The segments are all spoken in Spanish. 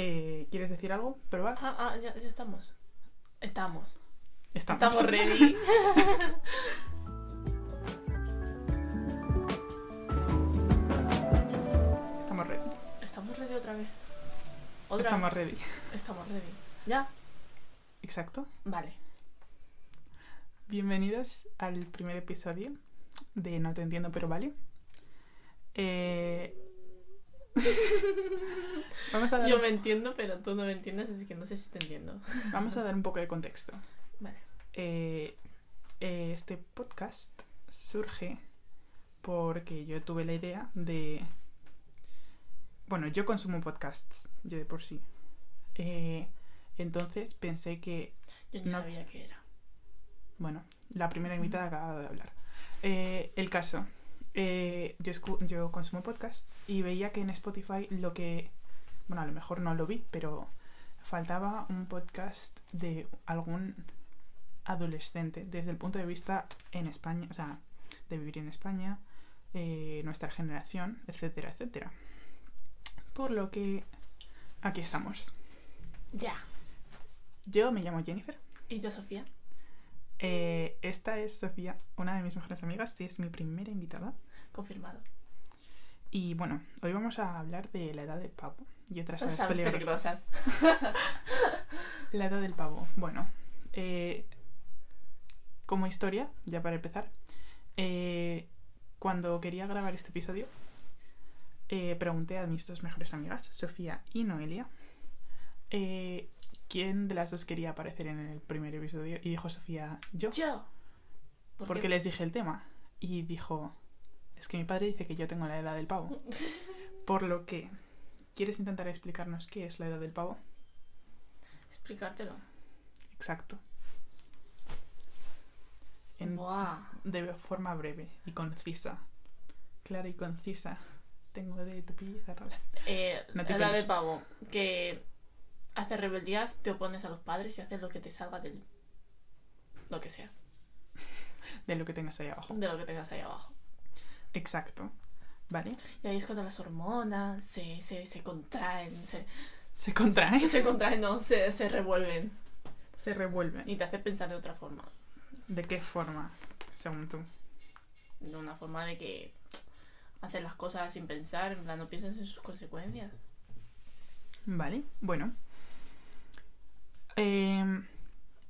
Eh, ¿Quieres decir algo? ¿Probar? Ah, ah, ya, ya estamos. Estamos. Estamos. Estamos ready. Estamos ready. Estamos ready otra vez. ¿Otra? Estamos ready. Estamos ready. ¿Ya? Exacto. Vale. Bienvenidos al primer episodio de No te entiendo, pero vale. Eh, Vamos a dar, Yo me entiendo, pero tú no me entiendes, así que no sé si te entiendo. vamos a dar un poco de contexto. Vale. Eh, eh, este podcast surge porque yo tuve la idea de... Bueno, yo consumo podcasts, yo de por sí. Eh, entonces pensé que, Yo No. sabía qué era. bueno, la primera invitada acaba de hablar. Eh, el caso, eh, yo, yo consumo podcasts y veía que en Spotify lo que, bueno, a lo mejor no lo vi, pero faltaba un podcast de algún adolescente desde el punto de vista en España, o sea, de vivir en España, eh, nuestra generación, etcétera, etcétera. Por lo que aquí estamos. Ya. Yo me llamo Jennifer. ¿Y yo, Sofía? Eh, esta es Sofía, una de mis mejores amigas y es mi primera invitada. Confirmado. Y bueno, hoy vamos a hablar de la edad del pavo y otras aves peligrosas. peligrosas. La edad del pavo. Bueno, eh, como historia, ya para empezar, eh, cuando quería grabar este episodio, eh, pregunté a mis dos mejores amigas, Sofía y Noelia, quién de las dos quería aparecer en el primer episodio. Y dijo Sofía, yo, Yo. ¿Por porque qué? les dije el tema. Y dijo, es que mi padre dice que yo tengo la edad del pavo. Por lo que, ¿quieres intentar explicarnos qué es la edad del pavo? Explicártelo. Exacto. En- Buah. de forma breve y concisa. Clara y concisa. Tengo de tu cerrada. Eh, No te la edad del pavo. Que haces rebeldías, te opones a los padres y haces lo que te salga del... Lo que sea. De lo que tengas ahí abajo. De lo que tengas ahí abajo. Exacto. ¿Vale? Y ahí es cuando las hormonas se, se, se contraen. Se, Se contrae. se contraen, no, se, se revuelven. Se revuelve. Y te hace pensar de otra forma. ¿De qué forma? Según tú. De una forma de que haces las cosas sin pensar, en plan, no piensas en sus consecuencias. Vale. Bueno. Em,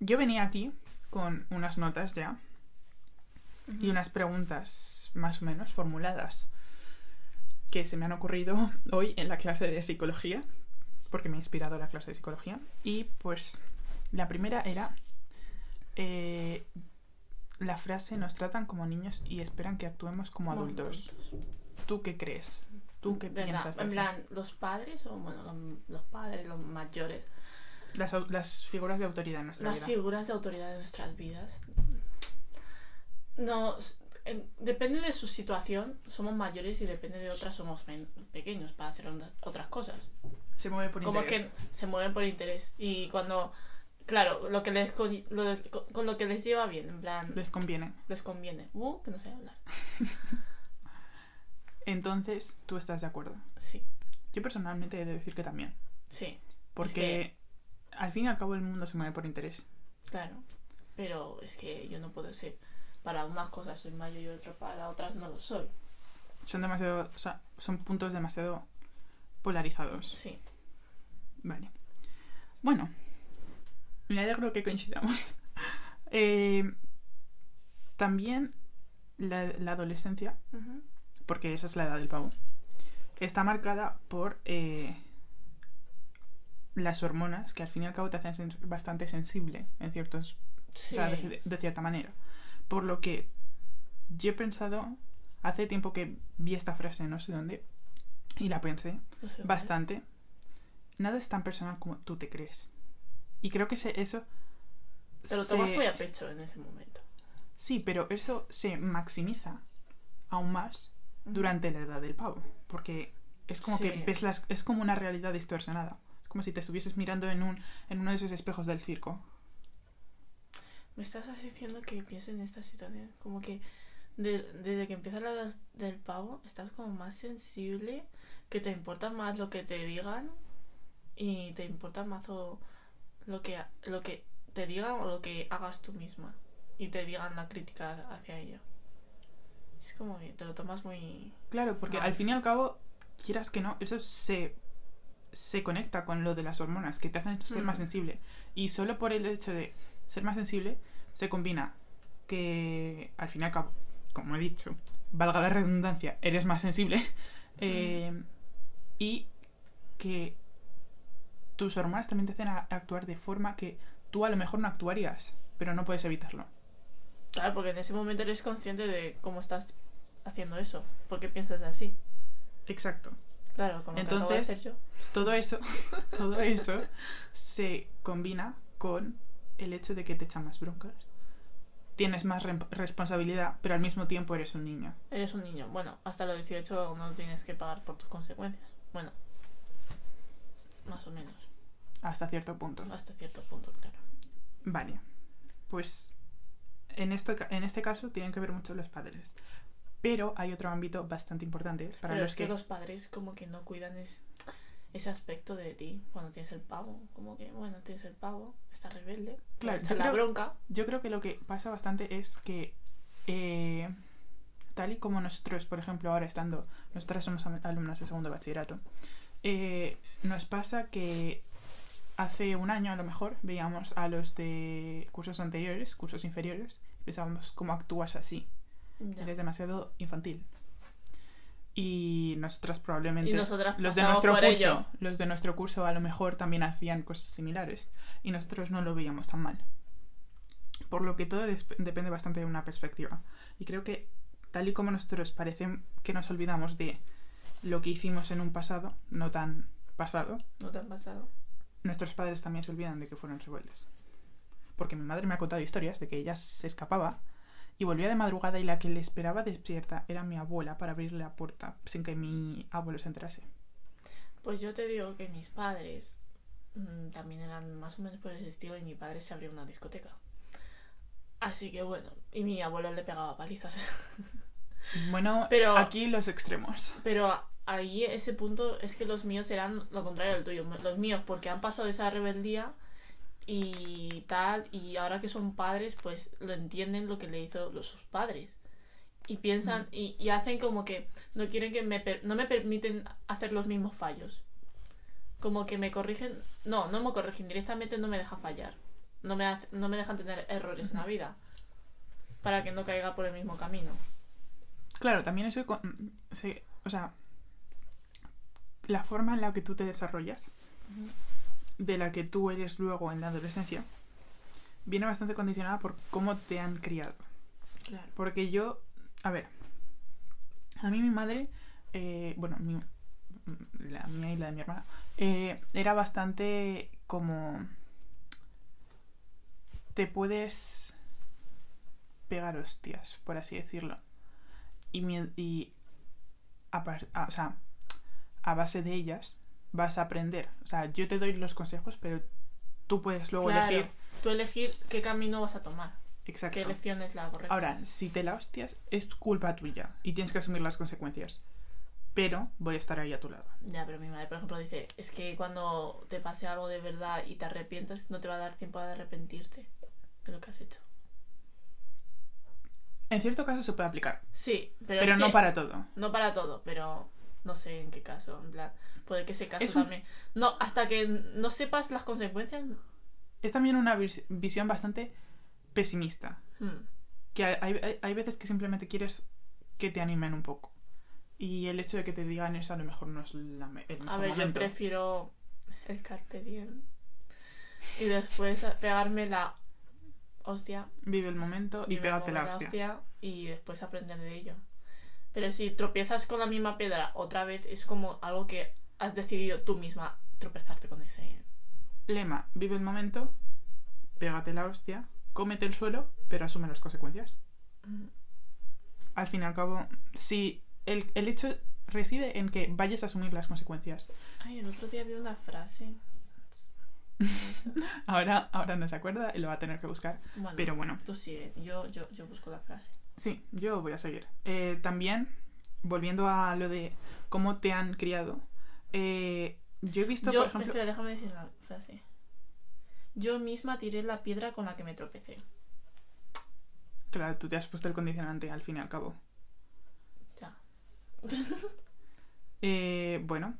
yo venía aquí con unas notas ya y unas preguntas más o menos formuladas que se me han ocurrido hoy en la clase de psicología, porque me ha inspirado la clase de psicología. Y pues la primera era eh, la frase nos tratan como niños y esperan que actuemos como adultos. ¿Tú qué crees? ¿Tú qué ¿Verdad? piensas de En eso? plan, los padres, o bueno, los, padres, los mayores, Las, las figuras de autoridad en nuestra las vida. figuras de autoridad de nuestras vidas. No, depende de su situación, somos mayores y depende de otras somos pequeños para hacer otras cosas. Se mueve por Como interés. que se mueven por interés y cuando, claro, lo que les co- lo- con, con lo que les lleva bien, en plan, Les conviene. les conviene. Uh, que no sé hablar. Entonces, ¿tú estás de acuerdo? Sí, Yo personalmente he de decir que también. sí, Porque al fin y al cabo el mundo se mueve por interés. claro. Pero es que yo no puedo ser. Para unas cosas soy mayor y otras para otras no lo soy. Son demasiado. o sea, son puntos demasiado polarizados. Sí. Vale. Bueno. Me alegro que coincidamos. Eh, también la, la adolescencia, porque esa es la edad del pavo, está marcada por eh, las hormonas que al fin y al cabo te hacen ser bastante sensible en ciertos Sí. O sea, de, de cierta manera. Por lo que yo he pensado, hace tiempo que vi esta frase, no sé dónde, y la pensé No sé dónde. bastante. Nada es tan personal como tú te crees. Y creo que se- eso... Te lo se- tomas muy a pecho en ese momento. Sí, pero eso se maximiza aún más durante la edad del pavo. Porque es como que Sí. ves las... Es como una realidad distorsionada. Es como si te estuvieses mirando en, un, en uno de esos espejos del circo. Me estás diciendo que pienses en esta situación. Como que de- desde que empieza la edad del pavo, estás como más sensible, que te importa más lo que te digan y te importa mazo lo que, lo que te digan o lo que hagas tú misma y te digan la crítica hacia ello. Es como que te lo tomas muy... Claro, porque Vale. al fin y al cabo, quieras que no, eso se, se conecta con lo de las hormonas, que te hacen ser Mm. más sensible. Y solo por el hecho de ser más sensible, se combina que, al fin y al cabo, como he dicho, valga la redundancia, eres más sensible. eh, y que tus hormonas también te hacen actuar de forma que tú a lo mejor no actuarías, pero no puedes evitarlo. Claro, porque en ese momento eres consciente de cómo estás haciendo eso, porque piensas así. Exacto. Claro, como que acabo de Entonces- hacer yo. todo eso, todo eso se combina con el hecho de que te echan más broncas. Tienes más re- responsabilidad, pero al mismo tiempo eres un niño. Eres un niño. Bueno, hasta los 18 no tienes que pagar por tus consecuencias. Bueno, más o menos. Hasta cierto punto. Hasta cierto punto, claro. Vale. Pues en, esto, en este caso tienen que ver mucho los padres. Pero hay otro ámbito bastante importante para Pero los es que que... los padres como que no cuidan es- ese aspecto de ti cuando tienes el pavo. Como que, bueno, tienes el pavo, está rebelde, Claro, echa yo la creo- bronca. Yo creo que lo que pasa bastante es que, eh, tal y como nosotros, por ejemplo, ahora estando, nosotras somos alumnas de segundo bachillerato, eh, nos pasa que hace un año a lo mejor veíamos a los de cursos anteriores, cursos inferiores, y pensábamos, ¿cómo actúas así? Ya. Eres demasiado infantil. Y nosotras probablemente... Y nosotras los de nuestro curso, ello. los de nuestro curso a lo mejor también hacían cosas similares y nosotros no lo veíamos tan mal. Por lo que todo depende bastante de una perspectiva. Y creo que tal y como nosotros parece que nos olvidamos de lo que hicimos en un pasado, no tan pasado, ¿No te han pasado? nuestros padres también se olvidan de que fueron rebeldes. Porque mi madre me ha contado historias de que ella se escapaba y volvía de madrugada y la que le esperaba despierta era mi abuela para abrirle la puerta sin que mi abuelo se enterase. Pues yo te digo que mis padres mm, también eran más o menos por ese estilo y mi padre se abrió una discoteca. Así que bueno, y mi abuelo le pegaba palizas. Bueno, Pero- aquí los extremos. Pero ahí ese punto es que los míos eran lo contrario del tuyo. Los míos porque han pasado esa rebeldía y tal, y ahora que son padres, pues lo entienden lo que le hizo los, sus padres. Y piensan, y, y hacen como que no quieren que me... per- no me permiten hacer los mismos fallos. Como que me corrigen... No, no me corrigen, directamente no me deja fallar. No me, hace- no me dejan tener errores en la vida. Para que no caiga por el mismo camino. Claro, también eso, se- o sea, la forma en la que tú te desarrollas, de la que tú eres luego en la adolescencia, viene bastante condicionada por cómo te han criado. Claro. Porque yo, a ver, a mí mi madre, eh, bueno, mi- la mía y la de mi hermana, eh, era bastante como... Te puedes pegar hostias, por así decirlo. Y, mien- y a, par- a- o sea, a base de ellas vas a aprender. O sea, yo te doy los consejos, pero tú puedes luego Claro, elegir... Tú elegir qué camino vas a tomar, Exacto. qué elección es la correcta. Ahora, si te la hostias, es culpa tuya y tienes que asumir las consecuencias. Pero voy a estar ahí a tu lado. Ya, pero mi madre, por ejemplo, dice, es que cuando te pase algo de verdad y te arrepientas, no te va a dar tiempo de arrepentirte de lo que has hecho. En cierto caso se puede aplicar, Sí, pero, pero no que- para todo. no para todo, pero no sé en qué caso, en plan, puede que ese caso Es un- también. No, hasta que no sepas las consecuencias. Es también una vis- visión bastante pesimista. hmm, Que hay, hay- hay veces que simplemente quieres que te animen un poco. Y el hecho de que te digan eso a lo mejor no es la me- el mejor A ver, yo momento. prefiero el carpe diem y después pegarme la hostia Vive el momento y Vive pégate la como hostia. y después aprender de ello. Pero si tropiezas con la misma piedra otra vez, es como algo que has decidido tú misma tropezarte con ese. Lema, vive el momento, pégate la hostia, cómete el suelo, pero asume las consecuencias. Mm, al fin y al cabo, si el, el hecho reside en que vayas a asumir las consecuencias. Ay, el otro día vi una frase. Ahora, ahora no se acuerda y lo va a tener que buscar. Bueno, Pero bueno, tú sigue, yo, yo, yo busco la frase. Sí, yo voy a seguir. Eh, también, volviendo a lo de cómo te han criado, eh, Yo he visto, Yo, por ejemplo... espera, déjame decir la frase. Yo misma tiré la piedra con la que me tropecé. Claro, tú te has puesto el condicionante al fin y al cabo. Ya. Eh, bueno,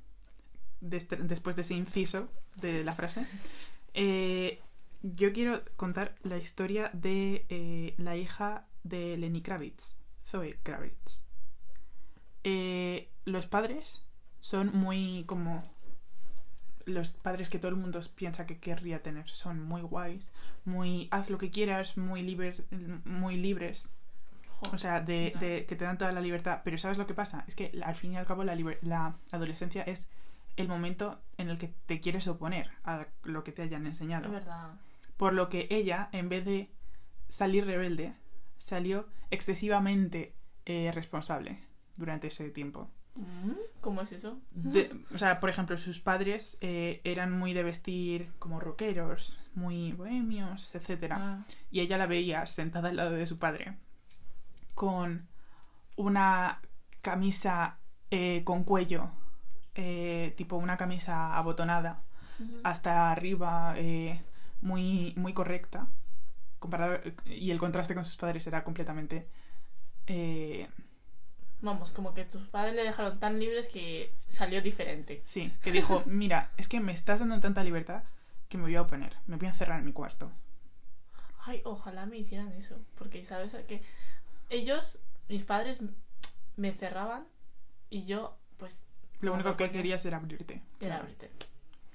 de después de ese inciso de la frase, eh, yo quiero contar la historia de eh, la hija de Lenny Kravitz, Zoe Kravitz. Eh, los padres son muy como los padres que todo el mundo piensa que querría tener. Son muy guays, muy haz lo que quieras, muy libres, muy libres. O sea, de, No. de que te dan toda la libertad. Pero ¿sabes lo que pasa? Es que al fin y al cabo la, liber- la adolescencia es el momento en el que te quieres oponer a lo que te hayan es enseñado. verdad. Por lo que ella, en vez de salir rebelde, salió excesivamente eh, responsable durante ese tiempo. Mm, ¿Cómo es eso? De- o sea, por ejemplo, sus padres eh, eran muy de vestir como rockeros, muy bohemios, etcétera Ah, y ella la veía sentada al lado de su padre con una camisa eh, con cuello, eh, tipo una camisa abotonada hasta arriba, muy, muy correcta, comparado, y el contraste con sus padres era completamente... eh, Vamos, como que tus padres le dejaron tan libres que salió diferente. sí, que dijo, mira, es que me estás dando tanta libertad que me voy a oponer, me voy a encerrar en mi cuarto. Ay, ojalá me hicieran eso. Porque, ¿sabes? Que ellos, mis padres, me cerraban y yo, pues, Lo único que querías era abrirte. era Claro. abrirte.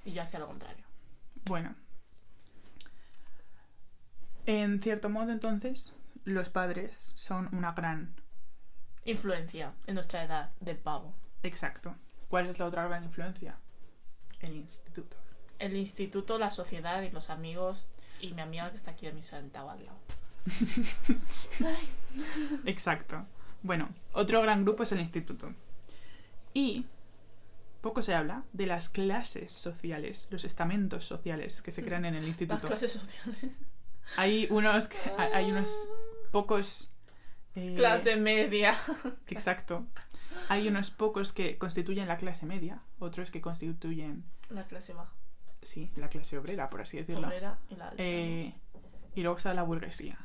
Y yo hacía lo contrario. Bueno. En cierto modo, entonces, los padres son una gran... Influencia en nuestra edad del pavo. Exacto. ¿Cuál es la otra gran influencia? El instituto. El instituto, la sociedad y los amigos y mi amiga que está aquí a mi sentado al lado. Exacto. Bueno, otro gran grupo es el instituto. Y poco se habla de las clases sociales, los estamentos sociales que se crean en el Las instituto. clases sociales. Hay unos, hay unos pocos... eh, Clase media. Exacto. Hay unos pocos que constituyen la clase media, otros que constituyen, La clase baja. sí, la clase obrera, por así decirlo. Obrera y la alta. Eh, y luego está la burguesía.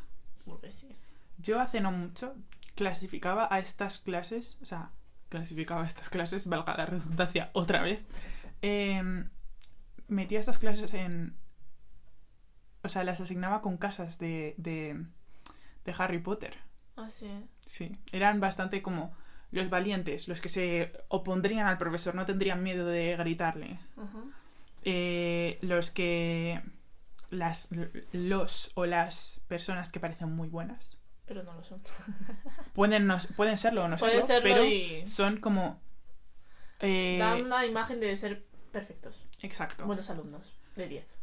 Burguesía. Yo hace no mucho clasificaba a estas clases, o sea, clasificaba a estas clases, valga la redundancia otra vez, em, metía estas clases en... O sea, las asignaba con casas de, de, de Harry Potter. Ah, sí. Sí, eran bastante como los valientes, los que se opondrían al profesor, no tendrían miedo de gritarle. Eh, los que... Las, los o las personas que parecen muy buenas. Pero no lo son. Pueden, no- pueden serlo o no Puede serlo, serlo pero y son como... eh, dan una imagen de ser perfectos. Exacto. Buenos alumnos. De 10.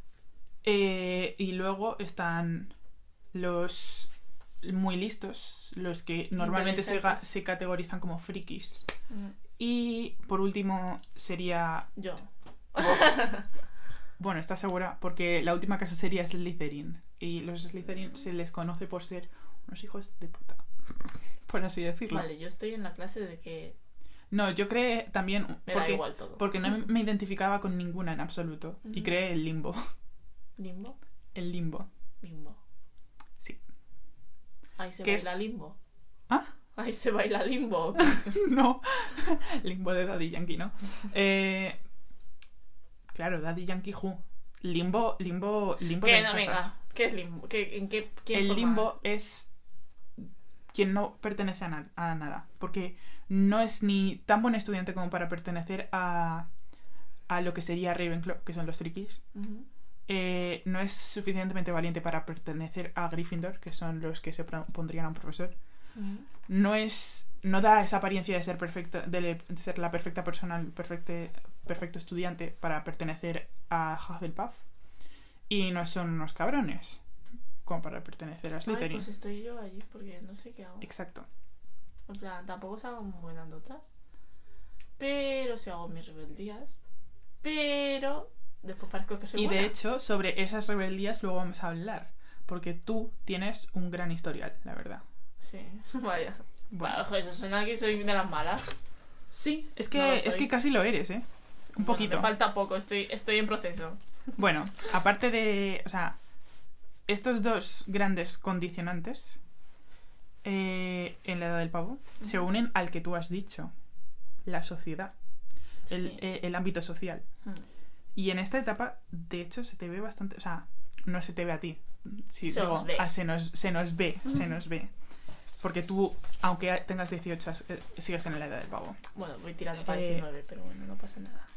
Eh, y luego están los muy listos, los que normalmente se, se categorizan como frikis. Mm. Y por último sería... Yo. Bueno, ¿estás segura? Porque la última casa sería Slytherin. Y los Slytherin se les conoce por ser unos hijos de puta. Por así decirlo. Vale, yo estoy en la clase de que No, yo creé también... me da Porque, igual todo. porque no me identificaba con ninguna en absoluto. Y creé el limbo. Limbo. El limbo. Limbo. Sí. Ahí se ¿Qué baila es? limbo. ¿Ah? Ahí se baila limbo. no. Limbo de Daddy Yankee, ¿no? Eh, claro, Daddy Yankee Who. Limbo, limbo, limbo que de no, venga. ¿Qué es limbo? ¿Qué, ¿En qué quién El limbo es quien no pertenece a, na- a nada. Porque no es ni tan buen estudiante como para pertenecer a, a lo que sería Ravenclaw, que son los. Ujú. Eh, no es suficientemente valiente para pertenecer a Gryffindor, que son los que se pondrían a un profesor. Ujú. no es no da esa apariencia de ser perfecta de, ser la perfecta persona el perfecte- perfecto estudiante para pertenecer a Hufflepuff y no son unos cabrones como para pertenecer a Ay, Slytherin pues estoy yo allí porque no sé qué hago. exacto En plan, tampoco hago muy buenas notas. Pero si hago mis rebeldías. Pero después parezco que soy y buena. de hecho sobre esas rebeldías luego vamos a hablar porque tú tienes un gran historial la verdad Sí, vaya. Bueno. Bueno, eso suena que soy de las malas. sí es No que es que casi lo eres eh Un Bueno, poquito. me falta poco, estoy, estoy en proceso. Bueno, aparte de. O sea, estos dos grandes condicionantes eh, en la edad del pavo se Ujú. unen al que tú has dicho: la sociedad, el, Sí. eh, el ámbito social. Mm. Y en esta etapa, de hecho, se te ve bastante. O sea, no se te ve a ti. Sí, Se digo, ah, se, nos, se nos ve, se nos ve. Porque tú, aunque tengas 18, has- eh, sigues en la edad del pavo. Bueno, voy tirando para Eh, 19, pero bueno, no pasa nada.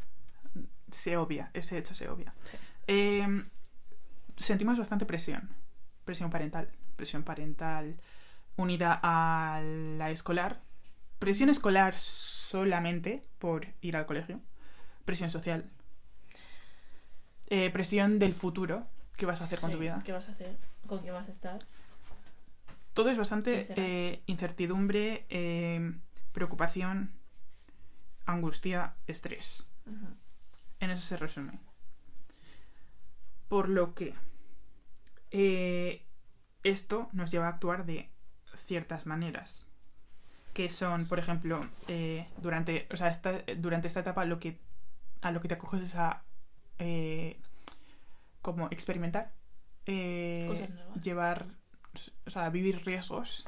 Se obvia, ese hecho se obvia. Sí. Eh, sentimos bastante presión. Presión parental. Presión parental unida a la escolar. Presión escolar solamente por ir al colegio. Presión social. Eh, presión del futuro. ¿Qué vas a hacer con tu vida? ¿Qué vas a hacer? ¿Con qué vas a estar? Todo es bastante eh, incertidumbre, eh, preocupación, angustia, estrés. En eso se resume. Por lo que esto nos lleva a actuar de ciertas maneras. Que son, por ejemplo, eh, durante, o sea, esta, durante esta etapa lo que, a lo que te acoges es a eh, como experimentar, eh, Cosas nuevas. llevar, o sea, vivir riesgos.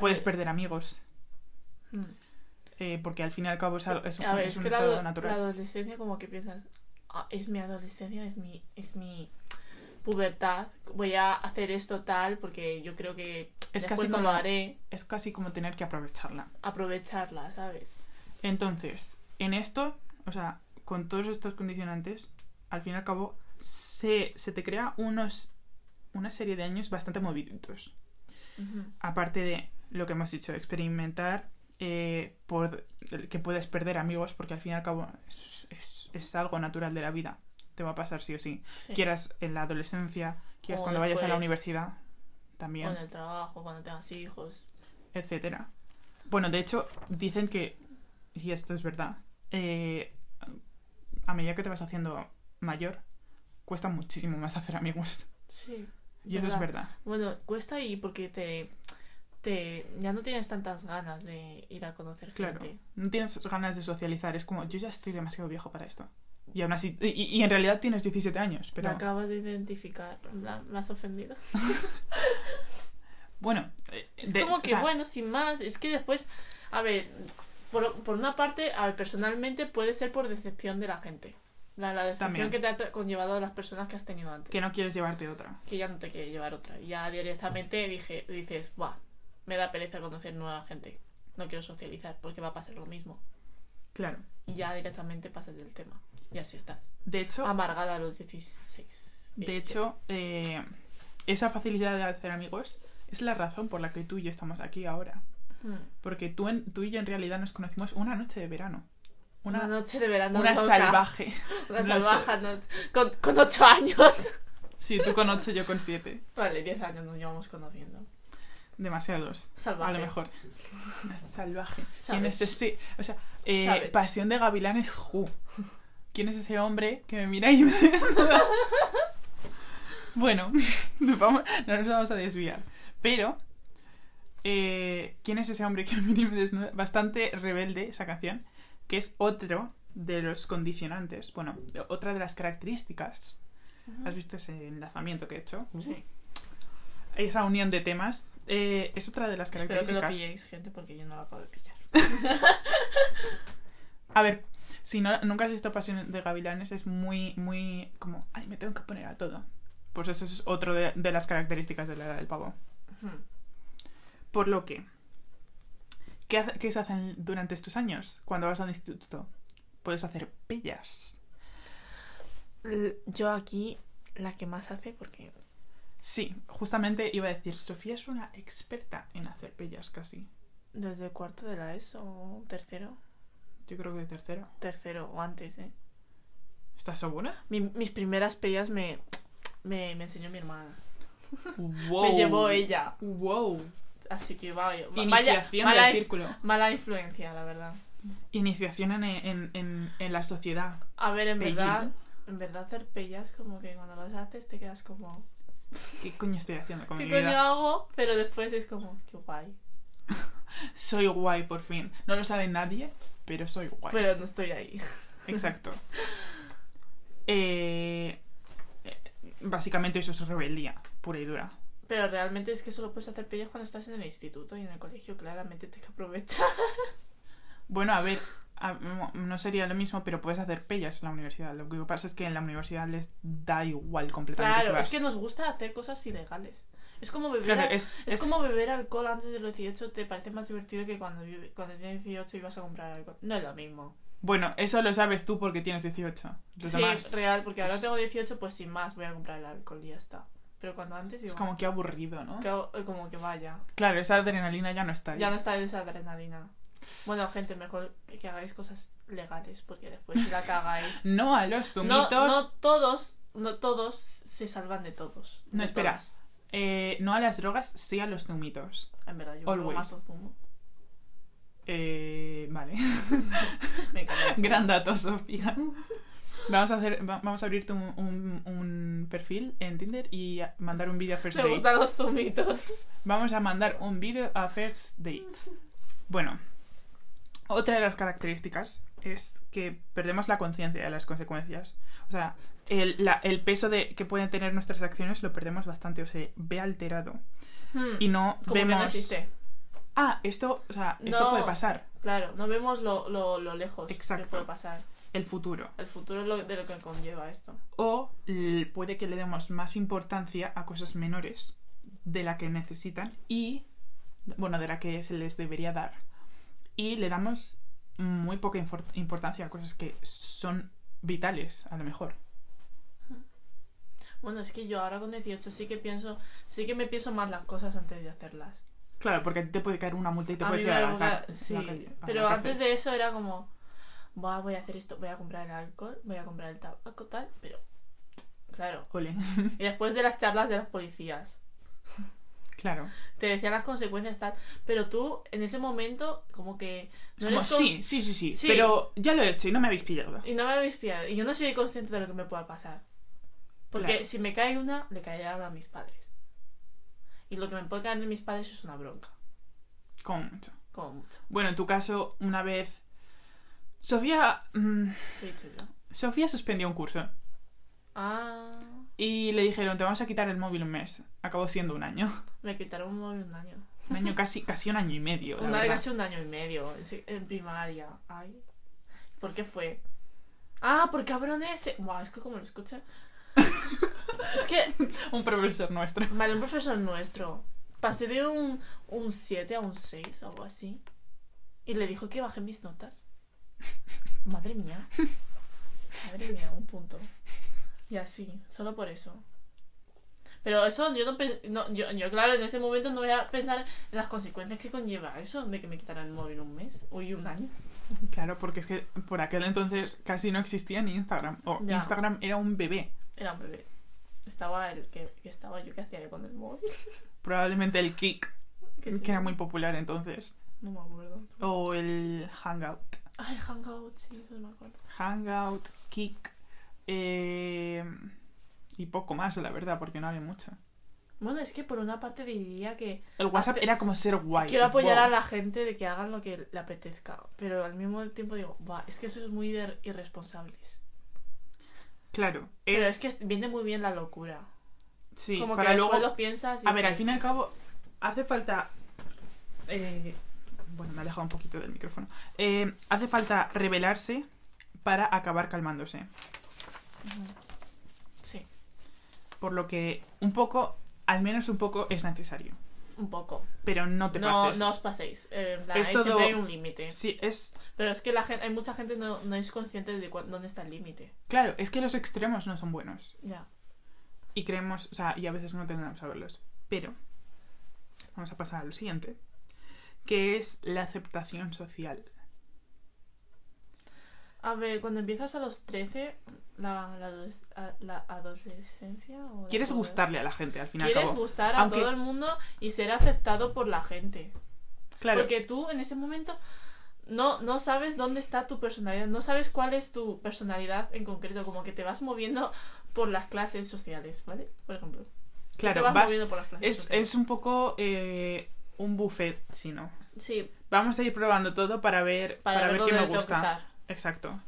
Puedes perder amigos, mm. eh, porque al fin y al cabo es, es un, ver, es es un que la, estado ado- natural. la adolescencia como que piensas, "Ah, es mi adolescencia, es mi, es mi pubertad, voy a hacer esto tal porque yo creo que Es después casi no como- lo haré, es casi como tener que aprovecharla. aprovecharla, ¿sabes? Entonces, en esto, o sea, con todos estos condicionantes, al fin y al cabo, se, se te crea unos, una serie de años bastante moviditos. Aparte de lo que hemos dicho, experimentar, eh, por, que puedes perder amigos, porque al fin y al cabo es, es- es algo natural de la vida. Te va a pasar sí o sí. Sí. Quieras en la adolescencia, quieras O cuando vayas a la universidad, también. en el trabajo, cuando tengas hijos. etcétera. Bueno, de hecho, dicen que, y esto es verdad, eh, a medida que te vas haciendo mayor, cuesta muchísimo más hacer amigos. Sí. Y eso es verdad. Bueno, cuesta y porque te, te ya no tienes tantas ganas de ir a conocer Claro. gente. No tienes ganas de socializar, es como, yo ya estoy demasiado viejo para esto. Y aún así, y, y en realidad tienes 17 años, pero Me acabas de identificar, ¿me has ofendido? bueno. Es de- como o que, sea, bueno, sin más, es que después, a ver, por, por una parte, a ver, personalmente puede ser por decepción de la gente. La, la decepción También. que te ha conllevado las personas que has tenido antes. Que no quieres llevarte otra. que ya no te quiere llevar otra. Y ya directamente dije, dices, buah, me da pereza conocer nueva gente. No quiero socializar porque va a pasar lo mismo. Claro. Y ya directamente pasas del tema. Y así estás. De hecho, Amargada a los 16. de 17. hecho eh, esa facilidad de hacer amigos es la razón por la que tú y yo estamos aquí ahora. Hmm. Porque tú, en- tú y yo en realidad nos conocimos una noche de verano. Una, Una, noche de verano. una loca. salvaje. Una salvaje noche. Con, con 8 años. Sí, tú con ocho, yo con siete. vale, 10 años nos llevamos conociendo. Demasiados. Salvaje. A lo mejor. Salvaje. ¿Quién es ese? O sea, eh. Pasión de Gavilanes Who. ¿Quién es ese hombre que me mira y me desnuda? bueno, nos vamos- no nos vamos a desviar. Pero, eh, ¿quién es ese hombre que mira y me desnuda? Bastante rebelde esa canción, que es otro de los condicionantes. Bueno, otra de las características. ¿Has visto ese enlazamiento que he hecho? Sí. Esa unión de temas. eh, es otra de las Espero que características. lo pilléis, gente, porque yo no lo acabo de pillar. A ver, si no, nunca has visto Pasión de Gavilanes, es muy, muy como, ay, me tengo que poner a todo. Pues eso es otro de, de las características de la edad del pavo. Hmm. Por lo que, ¿qué, hace- qué se hacen durante estos años? Cuando vas al instituto, puedes hacer pellas. Yo aquí, la que más hace, porque Sí, justamente iba a decir, Sofía es una experta en hacer pellas casi. desde cuarto de la ESO, o tercero, Yo creo que de tercero. tercero o antes, ¿eh? ¿Estás segura? Mi- mis primeras pellas me, me, me enseñó mi hermana. Wow. Me llevó ella. Wow. Así que vaya, mala, del círculo. mala influencia, la verdad. Iniciación en, en, en, en la sociedad. A ver, en verdad, en verdad hacer pellas como que cuando las haces te quedas como... ¿Qué coño estoy haciendo con ¿Qué mi coño vida? hago? Pero después es como, qué guay. Soy guay por fin. No lo sabe nadie, pero soy guay. Pero no estoy ahí. Exacto. Eh, eh, básicamente eso es rebeldía, pura y dura. Pero realmente es que solo puedes hacer pellas cuando estás en el instituto y en el colegio. Claramente tienes que aprovechar. Bueno, a ver, a- no- no sería lo mismo, pero puedes hacer pellas en la universidad. Lo que pasa es que en la universidad les da igual completamente. si Claro, vas. es que nos gusta hacer cosas ilegales. Es como beber, Claro, es, es es- como beber alcohol antes de los 18 te parece más divertido que cuando, cuando tienes 18 y vas a comprar alcohol. No es lo mismo. Bueno, eso lo sabes tú porque tienes 18. Los sí, demás, real, porque ahora pues, tengo 18, pues sin más voy a comprar el alcohol y ya está. Pero cuando antes digo, Es como que aburrido, ¿no? que- como que vaya. Claro, esa adrenalina ya no está ahí. Ya no está esa adrenalina. Bueno, gente, mejor que hagáis cosas legales, porque después si la cagáis. No a los zumitos. no todos, no todos se salvan de todos. No, de espera. todas. eh, no a las drogas, sí a los zumitos. En verdad, yo Always. mazo zumo. Eh, vale. Me. Gran dato, Sofía. Vamos a hacer, va- vamos a abrirte un, un- un perfil en Tinder y a- mandar un vídeo a First Me Dates. gustan los zumitos. Vamos a mandar un vídeo a First Dates. Bueno, otra de las características es que perdemos la conciencia de las consecuencias. O sea, el, la- el peso de, que pueden tener nuestras acciones lo perdemos bastante, o se ve alterado. Hmm, Y no Como que vemos. no existe. Ah, esto, o sea, esto No. puede pasar. Claro, no vemos lo, lo, lo lejos Exacto. que puede pasar. El futuro. El futuro es lo, de lo que conlleva esto. O puede que le demos más importancia a cosas menores de la que necesitan y, bueno, de la que se les debería dar. Y le damos muy poca importancia a cosas que son vitales, a lo mejor. Bueno, es que yo ahora con 18 sí que pienso, sí que me pienso más las cosas antes de hacerlas. Claro, porque te puede caer una multa y te mí ir a la, ca- sí, la calle- a la pero antes de eso era como, "Buah, voy a hacer esto, voy a comprar el alcohol, voy a comprar el tabaco, tal, pero claro. Ole. Y después de las charlas de los policías, claro. te decían las consecuencias tal, pero tú en ese momento como que no como, eres sí, sí, sí, sí, Sí. pero ya lo he hecho y no me habéis pillado. y no me habéis pillado y yo no soy consciente de lo que me pueda pasar. Porque Claro. si me cae una, le caerán a mis padres. Y lo que me puede caer de mis padres es una bronca, Como mucho. como mucho. Bueno, en tu caso, una vez... Sofía... mm, ¿Qué he dicho yo? Sofía suspendió un curso. Ah, Y le dijeron, te vamos a quitar el móvil un mes. Acabó siendo un año. me quitaron un móvil un año. Un año casi, casi un año y medio. la Una, casi un año y medio en primaria. Ay. ¿Por qué fue? Ah, por cabrones. Buah, es que como lo escuché. es que, Un profesor nuestro. vale, un profesor nuestro. Pasé de un, un 7 a un 6, algo así. Y le dijo que bajé mis notas. Madre mía. Madre mía, un punto. Y así, solo por eso. Pero eso yo no, no yo, yo claro, en ese momento no voy a pensar en las consecuencias que conlleva eso de que me quitaran el móvil un mes o un año. Claro, porque es que por aquel entonces casi no existía ni Instagram. O Ya. Instagram era un bebé. Era un bebé. Estaba el que, que estaba yo que hacía con el móvil. Probablemente el Kik, Que, que sí, era muy popular entonces. No me acuerdo. O el Hangout. Ah, el Hangout, sí, eso me acuerdo. Hangout, Kik. eh, y poco más, la verdad, porque no había mucho. Bueno, es que por una parte diría que El WhatsApp era como ser guay. quiero apoyar Wow. a la gente de que hagan lo que le apetezca, pero al mismo tiempo digo, "Buah, es que eso es muy de irresponsables. Claro. Pero es que viene muy bien la locura. Sí, Como para que luego... después lo piensas y A ver, al fin y al cabo, hace falta. eh, bueno, me he alejado un poquito del micrófono. Eh, hace falta rebelarse para acabar calmándose. Sí, Por lo que un poco, al menos un poco, es necesario. un poco. Pero no te No, pases. no os paséis. eh, Es hay- todo- Siempre hay un límite. Sí, es. Pero es que la gente, hay mucha gente no, no es consciente de dónde está el límite. Claro, es que los extremos no son buenos. Ya. Y creemos, o sea, y a veces no tendremos a verlos. Pero, vamos a pasar a lo siguiente, que es la aceptación social. A ver, cuando empiezas a los 13, la, adolescencia. o Quieres gustarle a la gente, al fin y al Quieres cabo. gustar a Aunque- todo el mundo y ser aceptado por la gente. Claro, Porque tú en ese momento no, no sabes dónde está tu personalidad, no sabes cuál es tu personalidad en concreto, como que te vas moviendo por las clases sociales, ¿vale? Por ejemplo. Claro, vas, vas- moviendo por las clases es, es un poco eh, un buffet, si no. Sí, vamos a ir probando todo para ver, Para, para, ver, ver, qué me gusta. Exacto.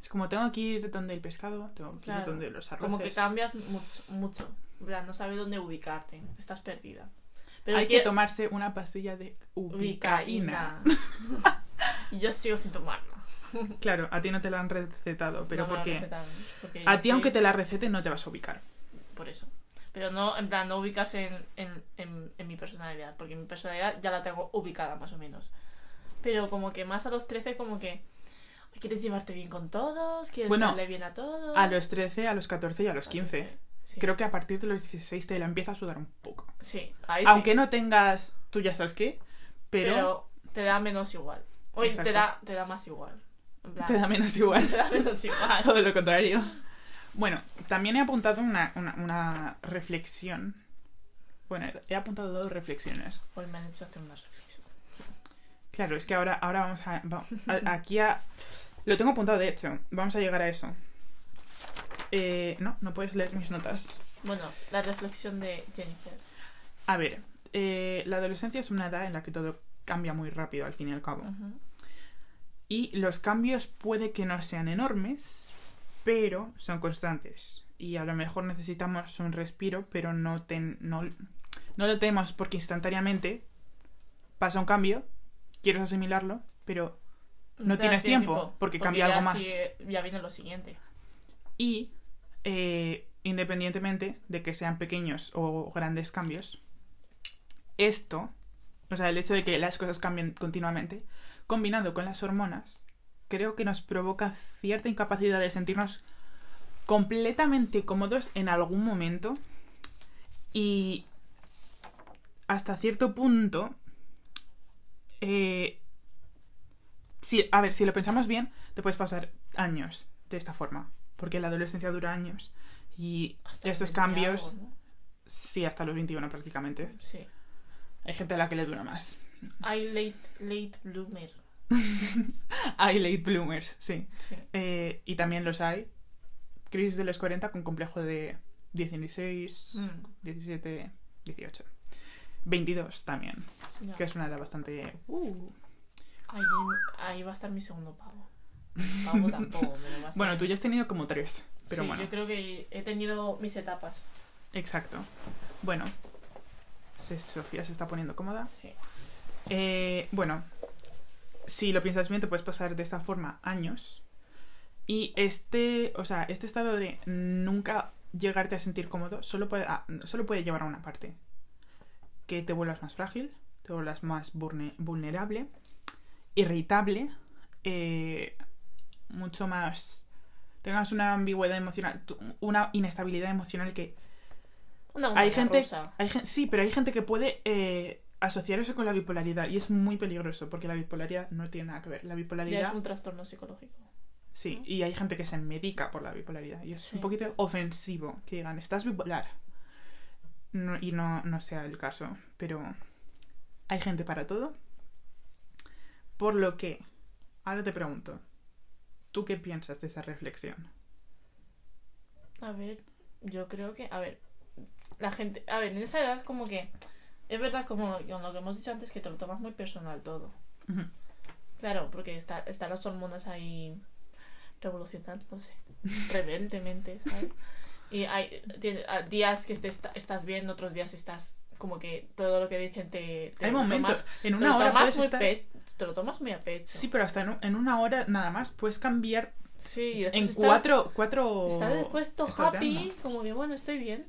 Es como tengo que ir donde el pescado, tengo que ir donde los arroces. Como que cambias mucho. mucho. No sabes dónde ubicarte. Estás perdida. Pero Hay que tomarse una pastilla de ubicaína. Yo sigo sin tomarla. Claro, a ti no te la han recetado, pero porque A ti, aunque te la receten, no te vas a ubicar. Por eso. Pero no, en plan, no ubicas en, en, en, en mi personalidad. Porque mi personalidad ya la tengo ubicada, más o menos. Pero como que más a los 13, como que. ¿Quieres llevarte bien con todos? ¿Quieres Bueno, darle bien a todos? A los 13, a los 14 y a los A 15. Sí. Creo que a partir de los 16 te la empieza a sudar un poco. Sí, ahí sí. Aunque no tengas, tú ya sabes qué, pero, pero... te da menos igual. Oye, te da, te da más igual. En plan, te da menos igual. te da menos igual. Todo lo contrario. Bueno, también he apuntado una, una, una reflexión. Bueno, he apuntado dos reflexiones. Hoy me han hecho hacer una reflexión. Claro, es que ahora, ahora vamos a, va- a- Aquí a. Lo tengo apuntado, de hecho. Vamos a llegar a eso. Eh, no, no puedes leer mis notas. Bueno, la reflexión de Jennifer. A ver, eh, la adolescencia es una edad en la que todo cambia muy rápido, al fin y al cabo. Y los cambios puede que no sean enormes, pero son constantes. Y a lo mejor necesitamos un respiro, pero no, ten- no, no lo tenemos porque instantáneamente pasa un cambio, quieres asimilarlo, pero No tienes tiempo, porque cambia algo más. sigue- ya viene lo siguiente. Y eh, independientemente de que sean pequeños o grandes cambios, esto, o sea, el hecho de que las cosas cambien continuamente, combinado con las hormonas, creo que nos provoca cierta incapacidad de sentirnos completamente cómodos en algún momento y hasta cierto punto eh, si, a ver, si lo pensamos bien, te puedes pasar años de esta forma, porque la adolescencia dura años y Hasta estos los 20 cambios, algo, ¿no? sí, hasta los 21 prácticamente. Sí. Hay gente a la que le dura más. Hay late, late bloomer. Hay late bloomers, sí. Sí. Eh, y también los hay. Crisis de los 40 con complejo de 16, Mm. 17, 18. 22 también, que es una edad bastante... uh. Ahí, ahí va a estar mi segundo pavo. Pavo tampoco, va a Bueno, tú ya has tenido como tres, pero sí, bueno. yo creo que he tenido mis etapas. Exacto. Bueno, Sofía se está poniendo cómoda. Sí. Eh, bueno, si lo piensas bien, te puedes pasar de esta forma años. Y este, o sea, este estado de nunca llegarte a sentir cómodo solo puede, ah, solo puede llevar a una parte. Que te vuelvas más frágil, te vuelvas más vulne- vulnerable, irritable, eh, mucho más... Tengas una ambigüedad emocional, una inestabilidad emocional que Una hay gente, rusa. hay sí, pero hay gente que puede eh, asociar eso con la bipolaridad y es muy peligroso porque la bipolaridad no tiene nada que ver. La Ya bipolaridad, es un trastorno psicológico. sí, y hay gente que se medica por la bipolaridad y es Sí. un poquito ofensivo que digan, estás bipolar. No- y no, no sea el caso, pero hay gente para todo. Por lo que, ahora te pregunto, ¿tú qué piensas de esa reflexión? A ver, yo creo que, a ver, la gente, a ver, en esa edad como que, es verdad como con lo que hemos dicho antes, que te lo tomas muy personal todo. Ujú. Claro, porque está, están las hormonas ahí revolucionándose, rebeldemente, ¿sabes? Y hay tiene- ah, días que te esta- estás bien, otros días estás como que todo lo que dicen te, te Hay momentos, tomas, en te una lo hora tomas muy estar... pe- te lo tomas muy a pecho. Sí, pero hasta en, un- en una hora nada más puedes cambiar Sí, en estás, cuatro, cuatro... estás después todo happy, como que bueno, estoy bien.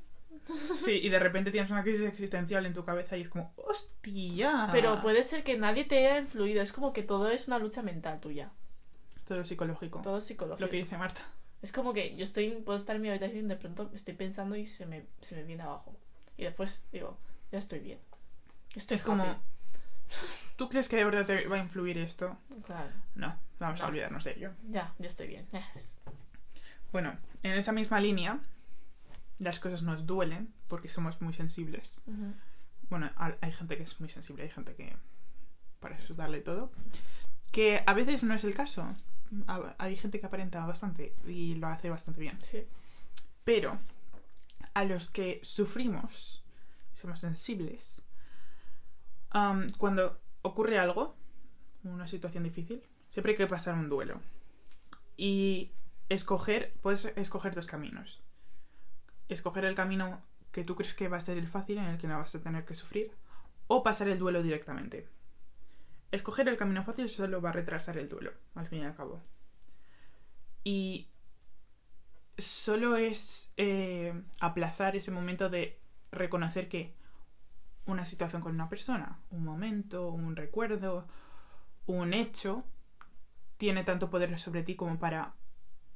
Sí, y de repente tienes una crisis existencial en tu cabeza y es como, ¡hostia! Pero puede ser que nadie te haya influido, es como que todo es una lucha mental tuya, Todo psicológico. todo psicológico. Lo que dice Marta. Es como que yo estoy, puedo estar en mi habitación y de pronto estoy pensando y se me, se me viene abajo. Y después digo, ya estoy bien. Estoy Es como. ¿tú crees que de verdad te va a influir esto? Claro, No, vamos a No. olvidarnos de ello. ya, ya estoy bien. Es- Bueno, en esa misma línea, las cosas nos duelen porque somos muy sensibles. Bueno, ha- hay gente que es muy sensible, hay gente que parece sudarle todo. Que a veces no es el caso. Hay gente que aparenta bastante y lo hace bastante bien. Sí. Pero a los que sufrimos, somos sensibles, am, cuando ocurre algo una situación difícil, siempre hay que pasar un duelo. Y escoger, puedes escoger dos caminos. Escoger el camino que tú crees que va a ser el fácil, en el que no vas a tener que sufrir, o pasar el duelo directamente. Escoger el camino fácil solo va a retrasar el duelo, al fin y al cabo. Y solo es eh, aplazar ese momento de reconocer que una situación con una persona, un momento, un recuerdo, un hecho, tiene tanto poder sobre ti como para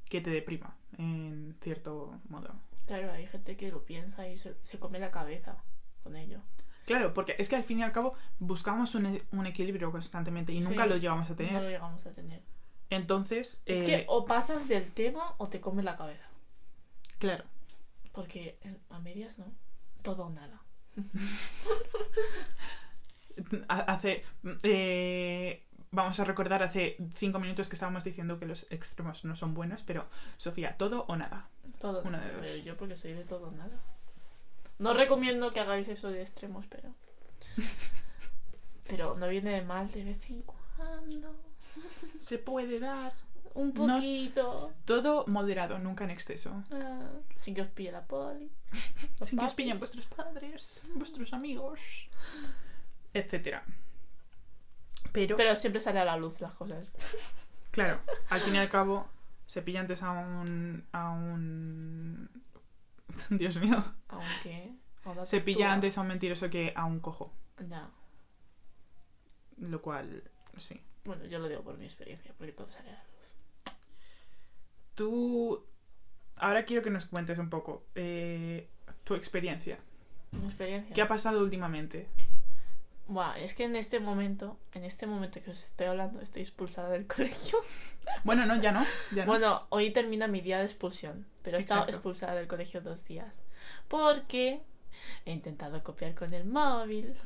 que te deprima, en cierto modo. Claro, hay gente que lo piensa y se, se come la cabeza con ello. Claro, porque es que al fin y al cabo buscamos un, un equilibrio constantemente y nunca lo llegamos a No tener. lo llegamos a tener. Entonces, Es eh, que o pasas del tema o te come la cabeza. claro, Porque eh, a medias no. Todo o nada. ha- hace... eh, vamos a recordar hace cinco minutos que estábamos diciendo que los extremos no son buenos, pero Sofía, todo o nada. Todo. Una de dos. Pero yo porque soy de todo o nada. No recomiendo que hagáis eso de extremos, pero... Pero no viene de mal de vez en cuando. Se puede dar. Un No- poquito. Todo moderado, nunca en exceso. Ah, sin que os pille la poli. Sin que os pillen vuestros padres, vuestros amigos, etcétera. Pero, Pero siempre sale a la luz las cosas. claro, al fin y al cabo, se pilla antes a un. a un. Dios mío. Aunque. ahora Se te pilla antes a un mentiroso que a un cojo. Ya. Lo cual, sí. Bueno, yo lo digo por mi experiencia, porque todo sale a la luz. Tú. Ahora quiero que nos cuentes un poco eh, tu experiencia. Mi experiencia. ¿Qué ha pasado últimamente? Buah, es que en este momento, en este momento que os estoy hablando, estoy expulsada del colegio. Bueno, no, ya no. Ya no. Bueno, hoy termina mi día de expulsión, pero he estado expulsada del colegio dos días. Porque he intentado copiar con el móvil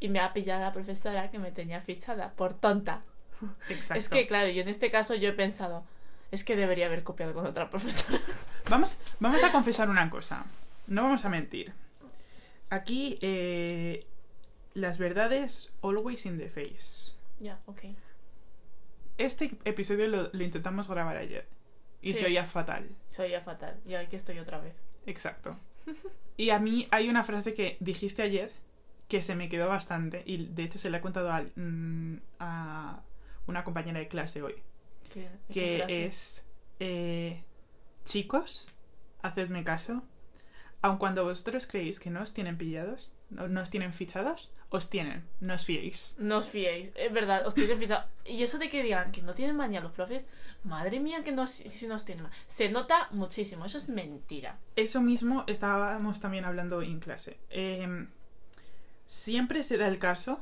y me ha pillado la profesora que me tenía fichada por tonta. Exacto. Es que, claro, yo en este caso yo he pensado, es que debería haber copiado con otra profesora. Vamos, vamos a confesar una cosa. No vamos a mentir. Aquí, eh, las verdades always in the face. ya, ok. Este episodio lo, lo intentamos grabar ayer. Y Sí. se oía fatal. Se oía fatal. Y aquí estoy otra vez. Exacto. Y a mí hay una frase que dijiste ayer que se me quedó bastante. Y de hecho se la he contado a, mm, a una compañera de clase hoy. ¿Qué- qué que es eh, chicos, hacedme caso, aun cuando vosotros creéis que no os tienen pillados, no, no os tienen fichados, os tienen, no os fiéis. No os fiéis, es verdad, os tienen fichado. Y eso de que digan que no tienen manía los profes, madre mía que no, si nos tienen manía. Se nota muchísimo, eso es mentira. Eso mismo estábamos también hablando en clase. Em, siempre se da el caso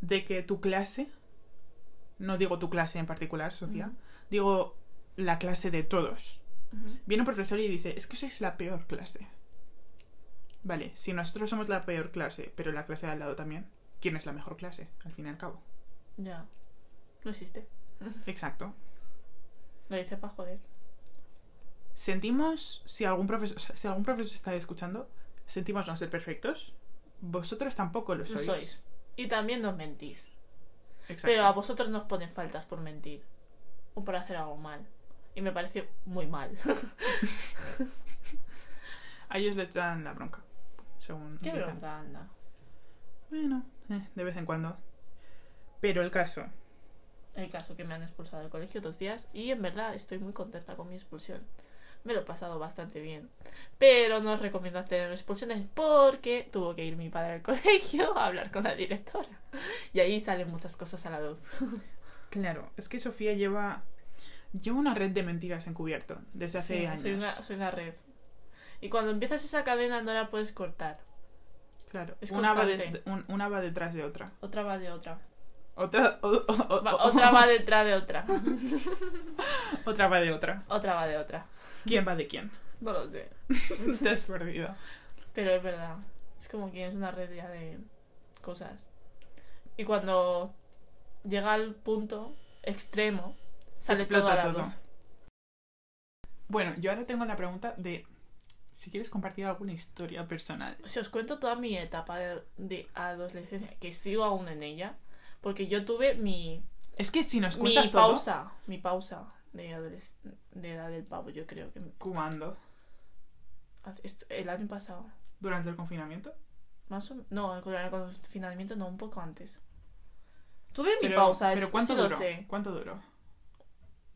de que tu clase, no digo tu clase en particular, Sofía, digo la clase de todos. Viene un profesor y dice, es que sois la peor clase. Vale, si nosotros somos la peor clase, pero la clase de al lado también, ¿quién es la mejor clase? Al fin y al cabo. Ya. No existe. Exacto. Lo dice para joder. Sentimos, si algún profesor, si algún profesor está escuchando, sentimos no ser perfectos. Vosotros tampoco lo Lo sois. sois. Y también nos mentís. Exacto. Pero a vosotros nos ponen faltas por mentir. O por hacer algo mal. Y me parece muy mal. A ellos les dan la bronca. Según Qué bronca anda. Bueno, eh, de vez en cuando. Pero el caso. El caso que me han expulsado del colegio dos días y en verdad estoy muy contenta con mi expulsión. Me lo he pasado bastante bien. Pero no os recomiendo hacer expulsiones porque tuvo que ir mi padre al colegio a hablar con la directora. Y ahí salen muchas cosas a la luz. Claro, es que Sofía lleva. Lleva una red de mentiras encubierto desde hace Sí, años. Soy una, soy una red. Y cuando empiezas esa cadena no la puedes cortar. Claro, Es una va, de- constante. un- una va detrás de otra. Otra va de otra. Otra, o- o- o- Va- otra va detrás de otra. otra va de otra. Otra va de otra. ¿Quién va de quién? No lo sé. Has perdido. Pero es verdad. Es como que es una red ya de cosas. Y cuando llega al punto extremo, sale Explota todo a la todo. luz. Bueno, yo ahora tengo la pregunta de si quieres compartir alguna historia personal. Si os cuento toda mi etapa de, de adolescencia, que sigo aún en ella, porque yo tuve mi Es que si nos Mi cuentas todo... pausa, mi pausa de, de edad del pavo, yo creo que ¿Cuándo? el año pasado. ¿Durante el confinamiento? Más o No, con el confinamiento no, un poco antes. Tuve mi Pero, pausa, pero ¿cuánto sí lo duró? sé. ¿Cuánto duró?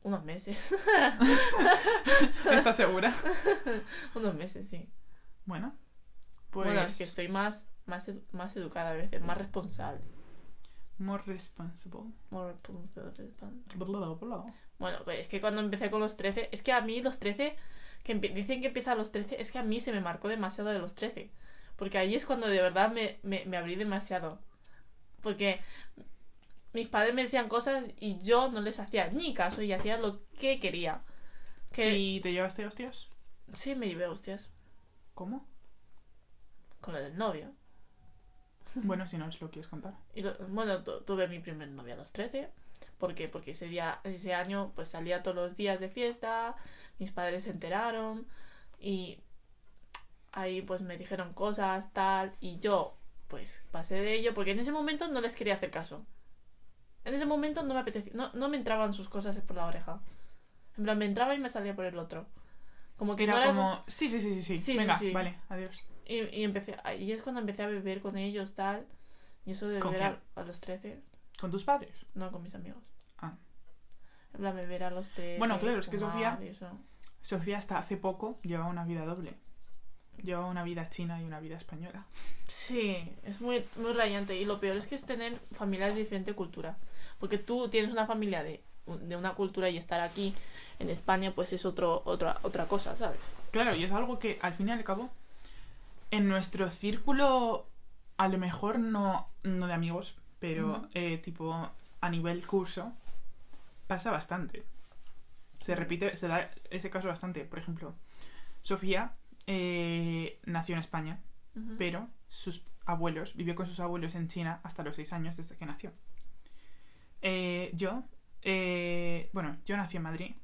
Unos meses. ¿Estás segura? Unos meses, sí. Bueno, pues... Bueno, es que estoy más, más, edu- más educada a veces, más responsable. More responsible. More bla. Bueno, pues es que cuando empecé con los 13, es que a mí los 13, que dicen que empieza a los 13, es que a mí se me marcó demasiado de los 13. Porque ahí es cuando de verdad me, me, me abrí demasiado. Porque mis padres me decían cosas y yo no les hacía ni caso y hacía lo que quería. Que ¿Y te llevaste hostias? sí me llevé hostias ¿Cómo? con lo del novio. Bueno, si no os lo quieres contar. Y lo- bueno, tu- tuve mi primer novio a los 13. ¿Por qué? Porque ese día, ese año, pues salía todos los días de fiesta, mis padres se enteraron y ahí pues me dijeron cosas, tal, y yo pues pasé de ello porque en ese momento no les quería hacer caso. En ese momento no me apetecía, no, no me entraban sus cosas por la oreja. En plan, me entraba y me salía por el otro. Como que Era no era como... Sí, sí, sí, sí, sí. Venga, sí. vale, adiós. y, y empecé, y es cuando empecé a beber con ellos, tal, y eso de ¿Con beber a, a los 13, ¿Con tus padres? no con mis amigos. Ah. En plan, beber a los 13. Bueno, claro, es que Sofía-. Sofía hasta hace poco llevaba una vida doble. Llevaba una vida china y una vida española. Sí, es muy, muy rayante. Y lo peor es que es tener familias de diferente cultura. Porque tú tienes una familia de, de una cultura y estar aquí en España, pues es otro, otra, otra cosa, ¿sabes? Claro, y es algo que al fin y al cabo, en nuestro círculo, a lo mejor no, no de amigos, pero eh, tipo a nivel curso, pasa bastante. Se repite, se da ese caso bastante. Por ejemplo, Sofía eh, nació en España, pero sus abuelos, vivió con sus abuelos en China hasta los seis años desde que nació. Eh, yo, eh, bueno, yo nací en Madrid,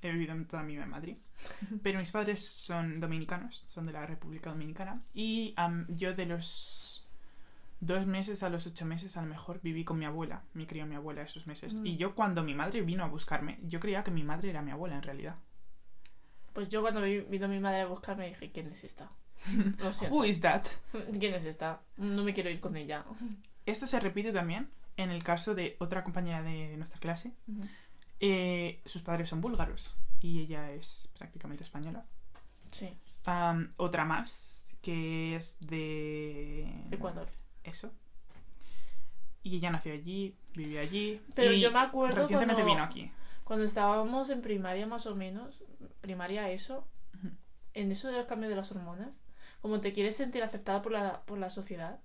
he vivido toda mi vida en Madrid, pero mis padres son dominicanos, son de la República Dominicana, y yo de los dos meses a los ocho meses a lo mejor viví con mi abuela, me crió mi abuela esos meses, Mm. y yo cuando mi madre vino a buscarme, yo creía que mi madre era mi abuela en realidad. Pues yo cuando vi- vino mi madre a buscarme dije, ¿quién es esta? Lo siento. Who is that? ¿Quién es esta? No me quiero ir con ella. Esto se repite también en el caso de otra compañera de nuestra clase. Eh, sus padres son búlgaros y ella es prácticamente española. Sí, otra más que es de Ecuador. Eso. Y ella nació allí, vivió allí. Pero y yo me acuerdo recientemente cuando- vino aquí. Cuando estábamos en primaria más o menos, primaria eso, en eso del cambio de las hormonas, como te quieres sentir aceptada por la, por la sociedad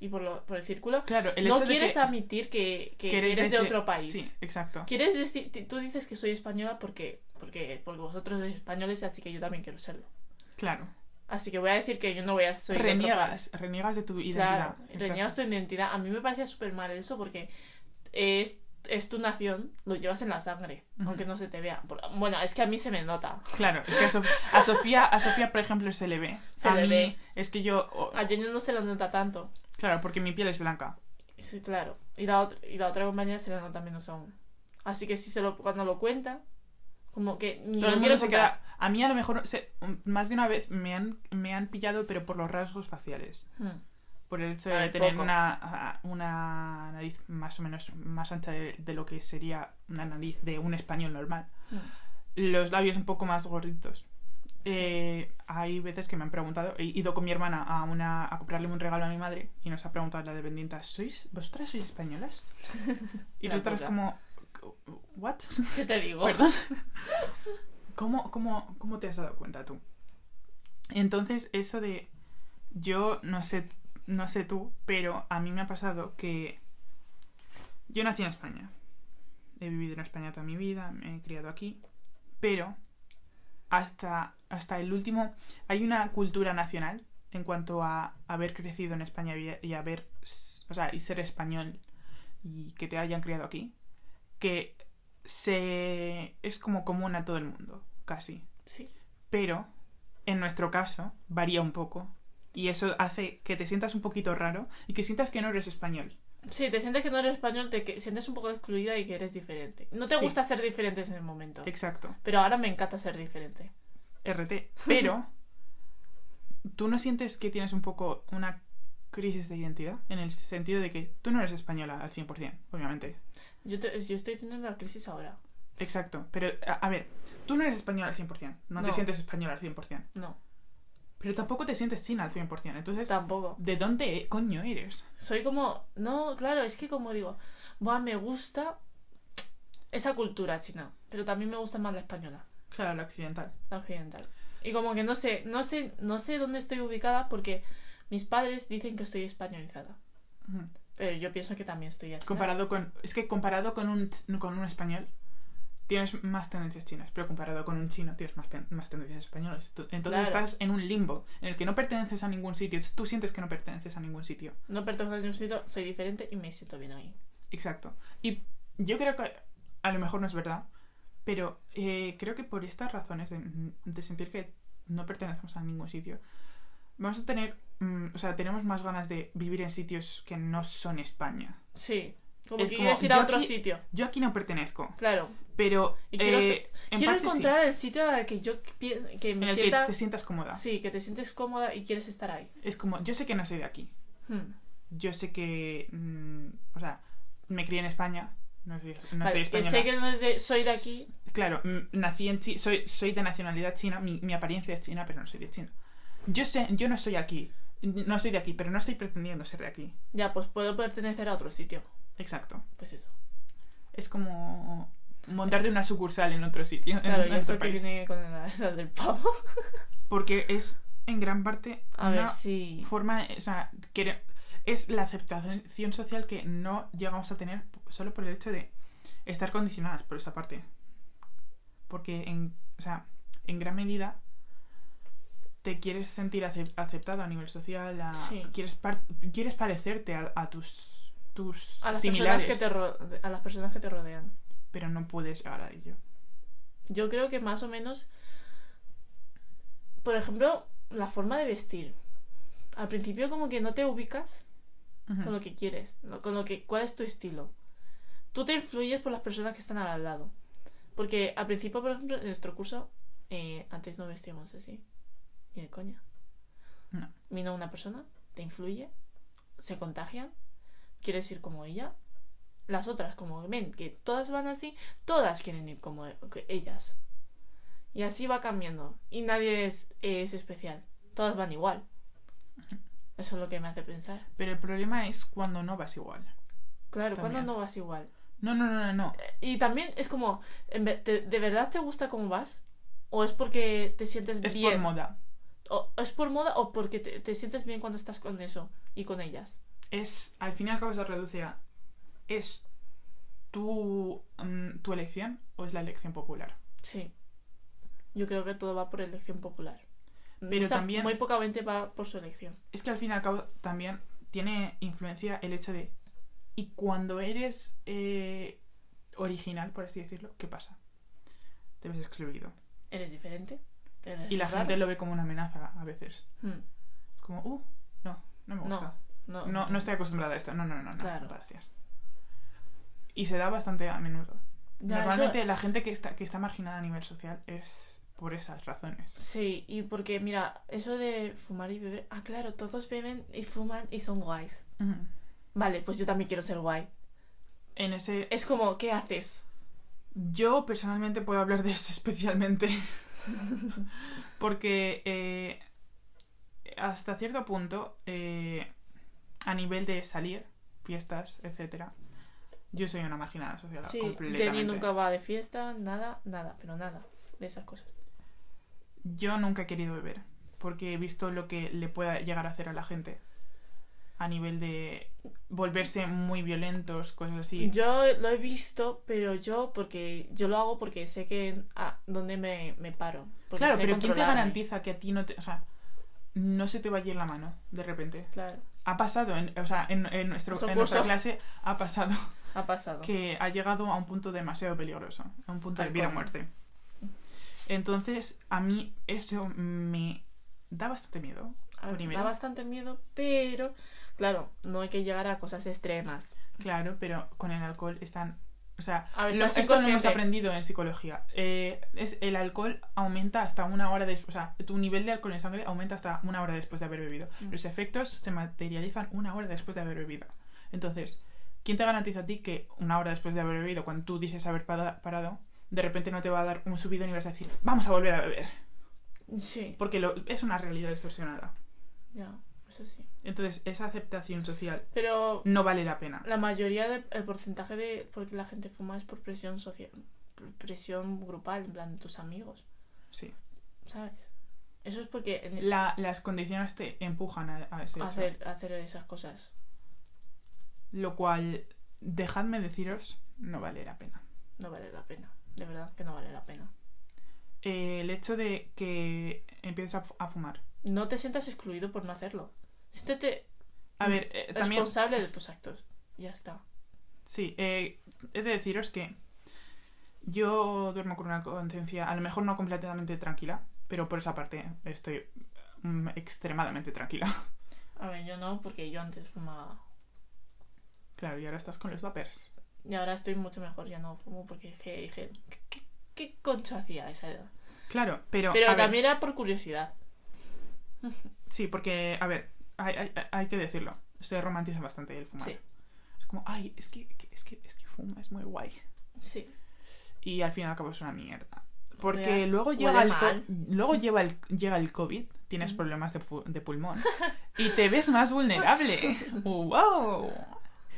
y por, lo- por el círculo, Claro, el no de quieres que, admitir que, que que eres, de, ese- otro país. Sí, exacto. Quieres decir, tú dices que soy española porque, porque, porque vosotros sois españoles, así que yo también quiero serlo. Claro. Así que voy a decir que yo no voy a ser de. Reniegas, reniegas de tu identidad. Claro, reniegas tu identidad. A mí me parecía súper mal eso porque es, es tu nación, lo llevas en la sangre, aunque no se te vea. Bueno, es que a mí se me nota. Claro, es que a, Sof- a Sofía, a Sofía, por ejemplo, se le ve. Se a le mí ve. es que yo... A Jenny no se lo nota tanto. claro, porque mi piel es blanca. Sí, claro. Y la, otra, y la otra compañera se le nota menos aún. Así que si se lo, cuando lo cuenta, como que ni Todo lo el mundo se queda... A mí a lo mejor se- más de una vez me han, me han pillado, pero por los rasgos faciales. Hmm. Por el hecho A de tener una, una nariz más o menos más ancha de, de lo que sería una nariz de un español normal. Hmm. Los labios un poco más gorditos. Eh, hay veces que me han preguntado, he ido con mi hermana a una a comprarle un regalo a mi madre y nos ha preguntado la dependienta, ¿sois vosotras sois españolas? Y nosotras como ¿What? ¿Qué te digo? Perdón. ¿Cómo, cómo, ¿Cómo te has dado cuenta tú? Entonces, eso de. Yo no sé, no sé tú, pero a mí me ha pasado que. Yo nací en España. He vivido en España toda mi vida, me he criado aquí. Pero hasta, hasta el último. Hay una cultura nacional en cuanto a haber crecido en España y, haber. O sea, y ser español y que te hayan criado aquí. Que se es como común a todo el mundo, casi. Sí. Pero en nuestro caso varía un poco y eso hace que te sientas un poquito raro y que sientas que no eres español. Sí, te sientes que no eres español, te que- sientes un poco excluida y que eres diferente. No te Sí. gusta ser diferente en ese momento. Exacto. Pero ahora me encanta ser diferente. RT. Pero, ¿tú no sientes que tienes un poco una crisis de identidad? En el sentido de que tú no eres española al 100%, obviamente. Yo, te- yo estoy teniendo la crisis ahora. Exacto. Pero, a, a ver, tú no eres española al 100%. No, te No. sientes española al 100%. No, Pero tampoco te sientes china al 100%. Entonces, tampoco. ¿de dónde coño eres? Soy como. No, claro, es que como digo, Buah, me gusta esa cultura china. Pero también me gusta más la española, Claro, la occidental. la occidental. Y como que no sé, no sé, no sé dónde estoy ubicada porque mis padres dicen que estoy españolizada. Pero yo pienso que también estoy china. Comparado con. Es que comparado con un, con un español, tienes más tendencias chinas. Pero comparado con un chino, tienes más, más tendencias españolas. Entonces Claro. estás en un limbo en el que no perteneces a ningún sitio. Tú sientes que no perteneces a ningún sitio. No pertenezco a ningún sitio, soy diferente y me siento bien ahí. Exacto. Y yo creo que a lo mejor no es verdad, pero eh, creo que por estas razones de, de sentir que no pertenecemos a ningún sitio, vamos a tener, mm, o sea, tenemos más ganas de vivir en sitios que no son España. Sí. Como Es que como, quieres ir a otro aquí- sitio. Yo aquí no pertenezco, Claro. pero Y quiero eh, ser- en Quiero parte sí, encontrar el sitio al que yo que en me el sienta. que te sientas cómoda. Sí, que te sientes cómoda y quieres estar ahí. Es como, yo sé que no soy de aquí. Hmm. Yo sé que, mm, o sea, me crié en España, no soy, no Vale, soy que española. sé que no es de, soy de aquí. Claro, nací en China, soy, soy de nacionalidad china, mi, mi apariencia es china, pero no soy de China. Yo sé, yo no soy aquí, no soy de aquí, pero no estoy pretendiendo ser de aquí. Ya, pues puedo pertenecer a otro sitio. Exacto. Pues eso. Es como montarte una sucursal en otro sitio, Claro, en, otro eso que viene con la edad del pavo. Porque es en gran parte A una ver, sí. forma, o sea, es la aceptación social que no llegamos a tener solo por el hecho de estar condicionadas por esa parte. Porque en, o sea, en gran medida te quieres sentir ace- aceptado a nivel social, a- Sí. quieres, par- quieres parecerte a, a tus, tus A las, similares, personas que te a las personas que te rodean. pero no puedes llegar a ello. Yo creo que más o menos. Por ejemplo, la forma de vestir. Al principio, como que no te ubicas con lo que quieres, con lo que cuál es tu estilo. Tú te influyes por las personas que están al lado. Porque al principio, por ejemplo, en nuestro curso, eh, antes no vestíamos así. Ni de coña. No. Vino una persona, te influye, se contagian, quieres ir como ella. Las otras, como ven que todas van así, todas quieren ir como ellas. Y así va cambiando. Y nadie es, es especial. Todas van igual. Eso es lo que me hace pensar. Pero el problema es cuando no vas igual. Claro, cuando no vas igual. No, no, no, no, no. Y también es como, ¿de, verdad te gusta cómo vas? ¿O es porque te sientes Es bien? por moda. ¿O es por moda o porque te, te sientes bien cuando estás con eso y con ellas? Es al fin y al cabo se reduce a es tu, mm, tu elección o es la elección popular Sí. Yo creo que todo va por elección popular. Pero Mucha- también- Muy poca gente va por su elección. es que al fin y al cabo también tiene influencia el hecho de y cuando eres eh, original por así decirlo qué pasa te ves excluido ¿Eres diferente? ¿Eres y la raro? gente lo ve como una amenaza a veces Hmm. es como uh no no me gusta no, no no estoy acostumbrada a esto no no no no Claro. gracias y se da bastante a menudo Ya, Normalmente eso- la gente que está, que está marginada a nivel social es por esas razones. Sí, y porque, mira, eso de fumar y beber. Ah, claro, todos beben y fuman y son guays. Vale, pues yo también quiero ser guay. En ese. Es como, ¿qué haces? Yo personalmente puedo hablar de eso especialmente. Porque eh, hasta cierto punto, eh, a nivel de salir, fiestas, etcétera, yo soy una marginada social Sí, completamente. Jenny nunca va de fiesta, nada, nada, pero nada de esas cosas. Yo nunca he querido beber. Porque he visto lo que le pueda llegar a hacer a la gente. A nivel de volverse muy violentos, cosas así. Yo lo he visto, pero yo porque yo lo hago porque sé que a dónde me, me paro. Claro, pero ¿quién te garantiza que a ti no te... O sea, no se te va a ir la mano de repente? Claro, Ha pasado, en, o sea, en, en nuestro, en nuestra clase ha pasado ha pasado. que ha llegado a un punto demasiado peligroso, a un punto de vida o muerte. Entonces, a mí eso me da bastante miedo. Primero. da bastante miedo, pero claro, no hay que llegar a cosas extremas. Claro, pero con el alcohol están... O sea, A ver, lo- esto lo hemos aprendido en psicología. Eh, es, el alcohol aumenta hasta una hora después. O sea, tu nivel de alcohol en sangre aumenta hasta una hora después de haber bebido. Mm. Los efectos se materializan una hora después de haber bebido. Entonces, ¿quién te garantiza a ti que una hora después de haber bebido, cuando tú dices haber parado, de repente no te va a dar un subidón y vas a decir, vamos a volver a beber? Sí, Porque lo- es una realidad distorsionada. ya, eso sí. Entonces, esa aceptación social Pero no vale la pena. la mayoría del el porcentaje de por qué la gente fuma es por presión social, por presión grupal, en plan de tus amigos, Sí. ¿sabes? Eso es porque La- las condiciones te empujan a, a ese hecho. hacer, hacer esas cosas. Lo cual, dejadme deciros, no vale la pena. No vale la pena. De verdad que no vale la pena. Eh, el hecho de que empieces a fumar. No te sientas excluido por no hacerlo. Siéntete A ver, eh, también... responsable de tus actos. Ya está. Sí, eh, he de deciros que yo duermo con una conciencia, a lo mejor no completamente tranquila, pero por esa parte estoy mm, extremadamente tranquila. A ver, yo no, porque yo antes fumaba. Claro, y ahora estás con los vapers. Y ahora estoy mucho mejor, ya no fumo porque dije, dije ¿qué, qué, qué concha hacía a esa edad? Claro, pero... Pero ver, también era por curiosidad. Sí, porque, a ver, hay, hay- hay que decirlo. Se romantiza bastante el fumar. Sí. Es como, ay, es que, es que, es que fuma, es muy guay. Sí. Y al fin y al cabo es una mierda. Porque luego huele llega el, luego lleva el, llega el COVID, tienes Mm. problemas de, pulmón y te ves más vulnerable. ¡Wow!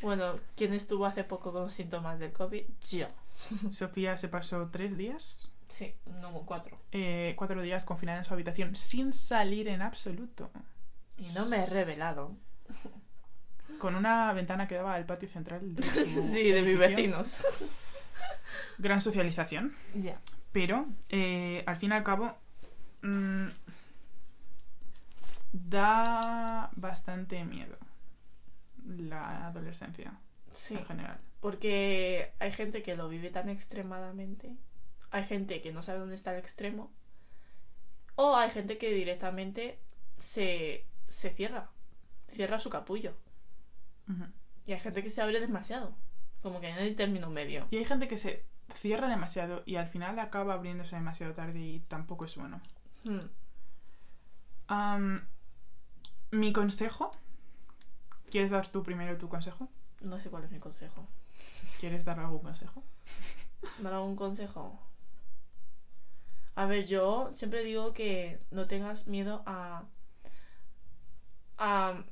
Bueno, ¿quién estuvo hace poco con síntomas del COVID? Yo. Sofía se pasó tres días, Sí, no, cuatro. eh, cuatro días confinada en su habitación sin salir en absoluto. Y no me he revelado. Con una ventana que daba al patio central de Sí, de mis vecinos. Gran socialización. Ya. Pero, eh, al fin y al cabo, mm, da bastante miedo la adolescencia Sí. en general. Porque hay gente que lo vive tan extremadamente. Hay gente que no sabe dónde está el extremo. O hay gente que directamente se, se cierra. Cierra su capullo. Y hay gente que se abre demasiado. Como que no hay término medio. Y hay gente que se cierra demasiado y al final acaba abriéndose demasiado tarde y tampoco es bueno. Hmm. Mi consejo. ¿Quieres dar tú primero tu consejo? No sé cuál es mi consejo. ¿Quieres dar algún consejo? ¿Dar algún consejo? A ver, yo siempre digo que no tengas miedo a, a,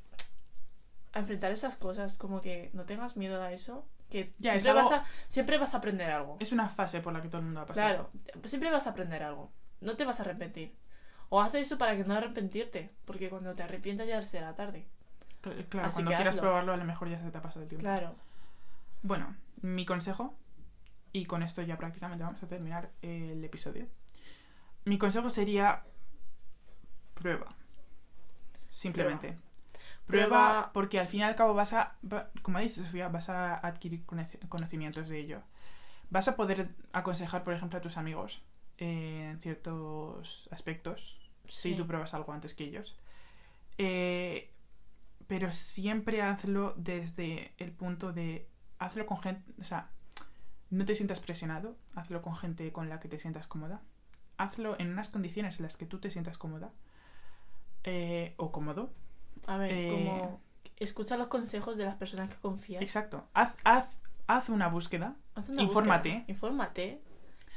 a enfrentar esas cosas. Como que no tengas miedo a eso. Que Ya, es siempre, vas algo- a, siempre vas a aprender algo. Es una fase por la que todo el mundo va a pasar. Claro, siempre vas a aprender algo. No te vas a arrepentir. O haces eso para que no arrepentirte. Porque cuando te arrepientas ya será tarde. Cl- Claro, Así cuando quieras hazlo. probarlo a lo mejor ya se te ha pasado el tiempo. Claro. Bueno, mi consejo, y con esto ya prácticamente vamos a terminar el episodio. Mi consejo sería prueba. Simplemente. Prueba, Prueba- porque al fin y al cabo vas a, como dice Sofía, vas a adquirir conocimientos de ello. Vas a poder aconsejar, por ejemplo, a tus amigos en ciertos aspectos, si tú pruebas algo antes que ellos. Eh, pero siempre hazlo desde el punto de hazlo con gente, o sea, no te sientas presionado, hazlo con gente con la que te sientas cómoda, hazlo en unas condiciones en las que tú te sientas cómoda eh, o cómodo. A ver, Eh, como escucha los consejos de las personas que confías. Exacto, haz, haz, haz una búsqueda, Haz una Infórmate. búsqueda, Infórmate.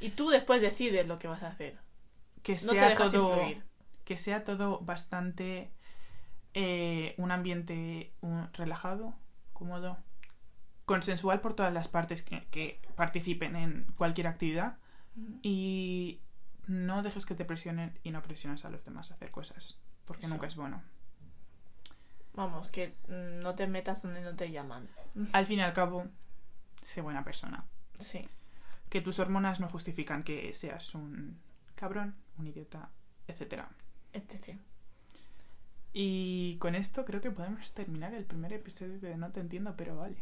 Y tú después decides lo que vas a hacer. que No te sea todo influir. que sea todo bastante eh, un ambiente un- relajado, cómodo, consensual por todas las partes que, que participen en cualquier actividad y no dejes que te presionen y no presiones a los demás a hacer cosas, porque Eso. nunca es bueno. Vamos, que mm, no te metas donde no te llaman. Al fin y al cabo, sé buena persona. Sí. Que tus hormonas no justifican que seas un cabrón, un idiota, etcétera. Etc. Y con esto creo que podemos terminar el primer episodio de No te entiendo, pero vale.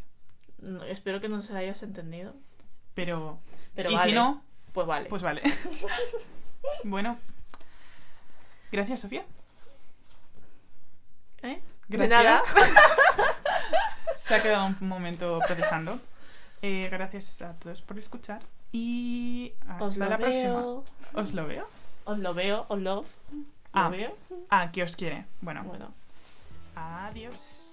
No, espero que nos hayas entendido. Pero, Pero y vale. si no, pues vale. pues vale. bueno, gracias Sofía. ¿Eh? Gracias. De nada. Se ha quedado un momento procesando. Eh, gracias a todos por escuchar y hasta Os lo la próxima. veo. ¿Os lo veo? Os lo veo, os love. Ah. Lo veo. Ah, que os quiere. Bueno, Bueno. adiós.